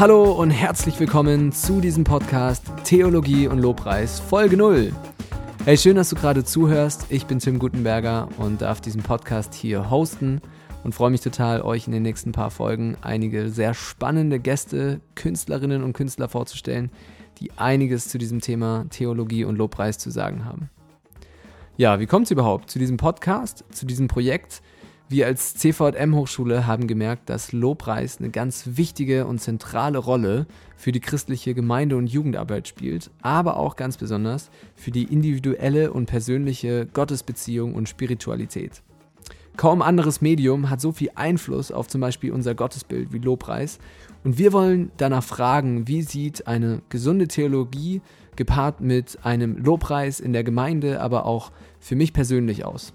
Hallo und herzlich willkommen zu diesem Podcast Theologie und Lobpreis Folge 0. Hey, schön, dass du gerade zuhörst. Ich bin Tim Gutenberger und darf diesen Podcast hier hosten und freue mich total, euch in den nächsten paar Folgen einige sehr spannende Gäste, Künstlerinnen und Künstler vorzustellen, die einiges zu diesem Thema Theologie und Lobpreis zu sagen haben. Ja, wie kommt es überhaupt zu diesem Podcast, zu diesem Projekt? Wir als CVM-Hochschule haben gemerkt, dass Lobpreis eine ganz wichtige und zentrale Rolle für die christliche Gemeinde- und Jugendarbeit spielt, aber auch ganz besonders für die individuelle und persönliche Gottesbeziehung und Spiritualität. Kaum anderes Medium hat so viel Einfluss auf zum Beispiel unser Gottesbild wie Lobpreis und wir wollen danach fragen, wie sieht eine gesunde Theologie gepaart mit einem Lobpreis in der Gemeinde, aber auch für mich persönlich aus.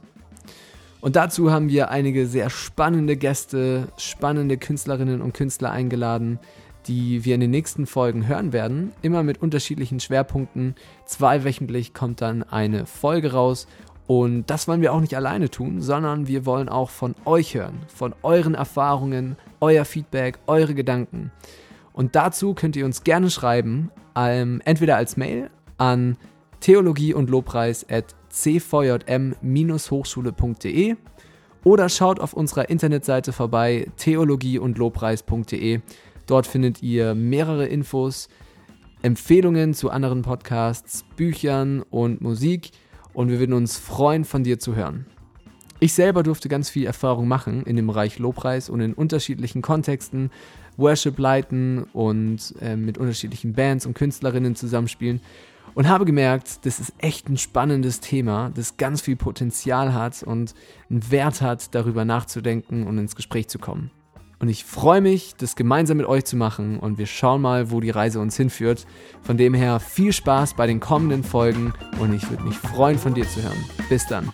Und dazu haben wir einige sehr spannende Gäste, spannende Künstlerinnen und Künstler eingeladen, die wir in den nächsten Folgen hören werden, immer mit unterschiedlichen Schwerpunkten. Zweiwöchentlich kommt dann eine Folge raus und das wollen wir auch nicht alleine tun, sondern wir wollen auch von euch hören, von euren Erfahrungen, euer Feedback, eure Gedanken. Und dazu könnt ihr uns gerne schreiben, ähm, entweder als Mail an theologie und at cvjm-hochschule.de oder schaut auf unserer Internetseite vorbei theologie und Lobpreis.de. Dort findet ihr mehrere Infos, Empfehlungen zu anderen Podcasts, Büchern und Musik und wir würden uns freuen, von dir zu hören. Ich selber durfte ganz viel Erfahrung machen in dem Bereich Lobpreis und in unterschiedlichen Kontexten Worship leiten und äh, mit unterschiedlichen Bands und Künstlerinnen zusammenspielen und habe gemerkt, das ist echt ein spannendes Thema, das ganz viel Potenzial hat und einen Wert hat, darüber nachzudenken und ins Gespräch zu kommen. Und ich freue mich, das gemeinsam mit euch zu machen und wir schauen mal, wo die Reise uns hinführt. Von dem her viel Spaß bei den kommenden Folgen und ich würde mich freuen, von dir zu hören. Bis dann.